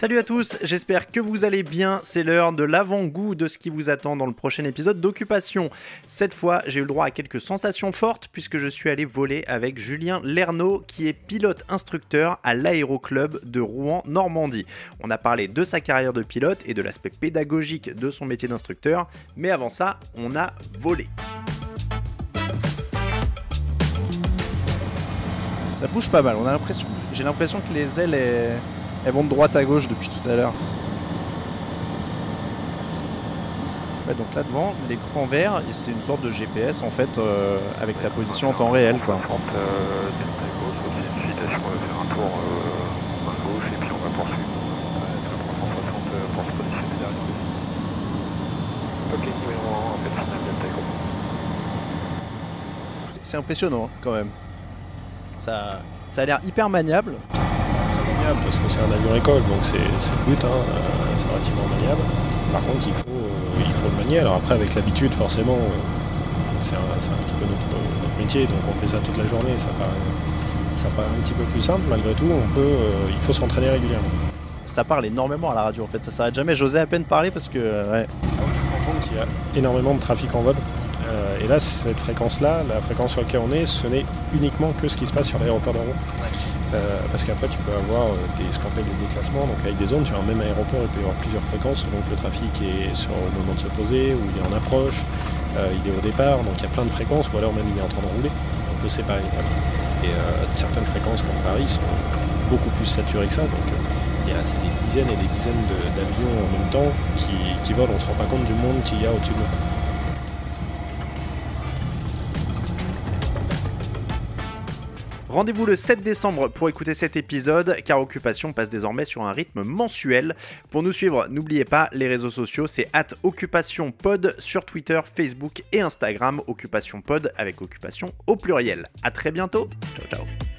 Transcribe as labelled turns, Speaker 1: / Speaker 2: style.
Speaker 1: Salut à tous, j'espère que vous allez bien. C'est l'heure de l'avant-goût de ce qui vous attend dans le prochain épisode d'Occupation. Cette fois, j'ai eu le droit à quelques sensations fortes puisque je suis allé voler avec Julien Lernaud qui est pilote instructeur à l'aéroclub de Rouen Normandie. On a parlé de sa carrière de pilote et de l'aspect pédagogique de son métier d'instructeur, mais avant ça, on a volé.
Speaker 2: Ça bouge pas mal, on a l'impression. J'ai l'impression que les ailes elles, elles vont de droite à gauche depuis tout à l'heure. Ouais, donc là devant, l'écran vert, c'est une sorte de GPS en fait euh, avec ta position en temps réel quoi.
Speaker 3: 30 euh, descente à gauche, donc il y a une vitesse, on va faire un tour euh, à gauche et puis on va poursuivre. Ouais, 360 euh, pour se positionner derrière lui. Ok, numéro 1, appel final Delta Echo.
Speaker 2: C'est impressionnant hein, quand même. Ça, ça a l'air hyper maniable.
Speaker 4: Maniable parce que c'est un avion école, donc c'est le but, hein, euh, c'est relativement maniable. Par contre, il faut, euh, il faut le manier. Alors après, avec l'habitude, forcément, euh, c'est un, petit peu notre, notre métier, donc on fait ça toute la journée. Ça paraît, ça paraît un petit peu plus simple, malgré tout, on peut, il faut s'entraîner régulièrement.
Speaker 2: Ça parle énormément à la radio en fait, ça s'arrête jamais. J'osais à peine parler parce que ouais.
Speaker 4: Ah tu te rends compte qu'il y a énormément de trafic en vol? Euh, et là, cette fréquence-là, la fréquence sur laquelle on est, ce n'est uniquement que ce qui se passe sur l'aéroport Rouen. Euh, parce qu'après, tu peux avoir euh, des, ce qu'on appelle des déclassements. Donc, avec des zones, sur un même aéroport, il peut y avoir plusieurs fréquences selon que le trafic est sur le moment de se poser, ou il est en approche, euh, il est au départ. Donc, il y a plein de fréquences, ou alors même il est en train de rouler. On peut séparer les trafics. Et euh, certaines fréquences, comme Paris, sont beaucoup plus saturées que ça. Donc, il y a des dizaines et des dizaines de- d'avions en même temps qui, qui volent. On ne se rend pas compte du monde qu'il y a au-dessus de nous.
Speaker 1: Rendez-vous le 7 décembre pour écouter cet épisode, car Occupation passe désormais sur un rythme mensuel. Pour nous suivre, n'oubliez pas les réseaux sociaux, c'est at Occupation Pod sur Twitter, Facebook et Instagram, Occupation Pod avec Occupation au pluriel. A très bientôt, ciao ciao